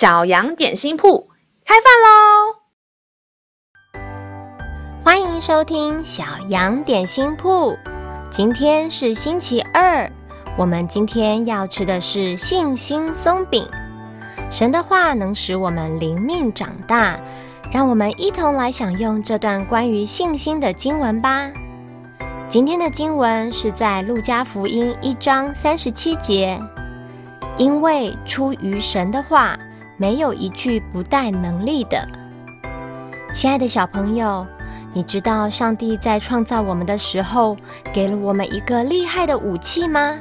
小羊点心铺开饭喽！欢迎收听小羊点心铺。今天是星期二，我们今天要吃的是信心松饼。神的话能使我们灵命长大，让我们一同来享用这段关于信心的经文吧。今天的经文是在路加福音一章三十七节，因为出于神的话。没有一句不带能力的。亲爱的小朋友，你知道上帝在创造我们的时候，给了我们一个厉害的武器吗？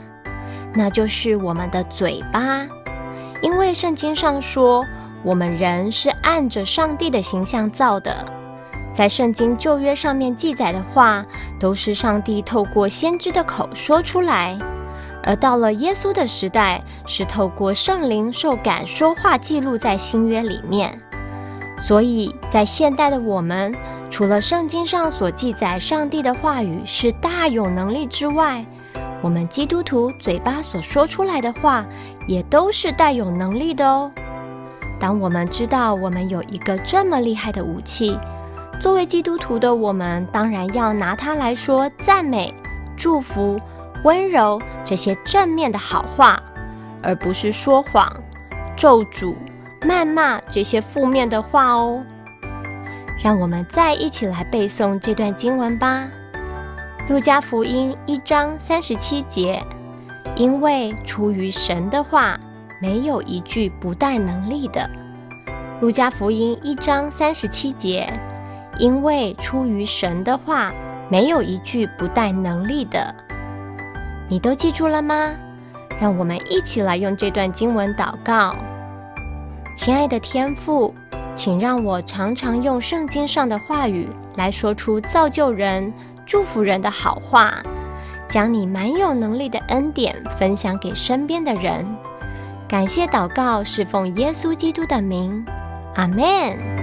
那就是我们的嘴巴。因为圣经上说，我们人是按着上帝的形象造的。在圣经旧约上面记载的话，都是上帝透过先知的口说出来。而到了耶稣的时代，是透过圣灵受感说话记录在新约里面。所以在现代的我们，除了圣经上所记载上帝的话语是大有能力之外，我们基督徒嘴巴所说出来的话，也都是带有能力的哦。当我们知道我们有一个这么厉害的武器，作为基督徒的我们，当然要拿它来说赞美、祝福。温柔这些正面的好话，而不是说谎、咒诅、谩骂这些负面的话哦。让我们再一起来背诵这段经文吧，《路加福音》一章三十七节：“因为出于神的话，没有一句不带能力的。”《路加福音》一章三十七节：“因为出于神的话，没有一句不带能力的。”你都记住了吗？让我们一起来用这段经文祷告。亲爱的天父，请让我常常用圣经上的话语来说出造就人、祝福人的好话，将你满有能力的恩典分享给身边的人。感谢祷告，是奉耶稣基督的名，阿门。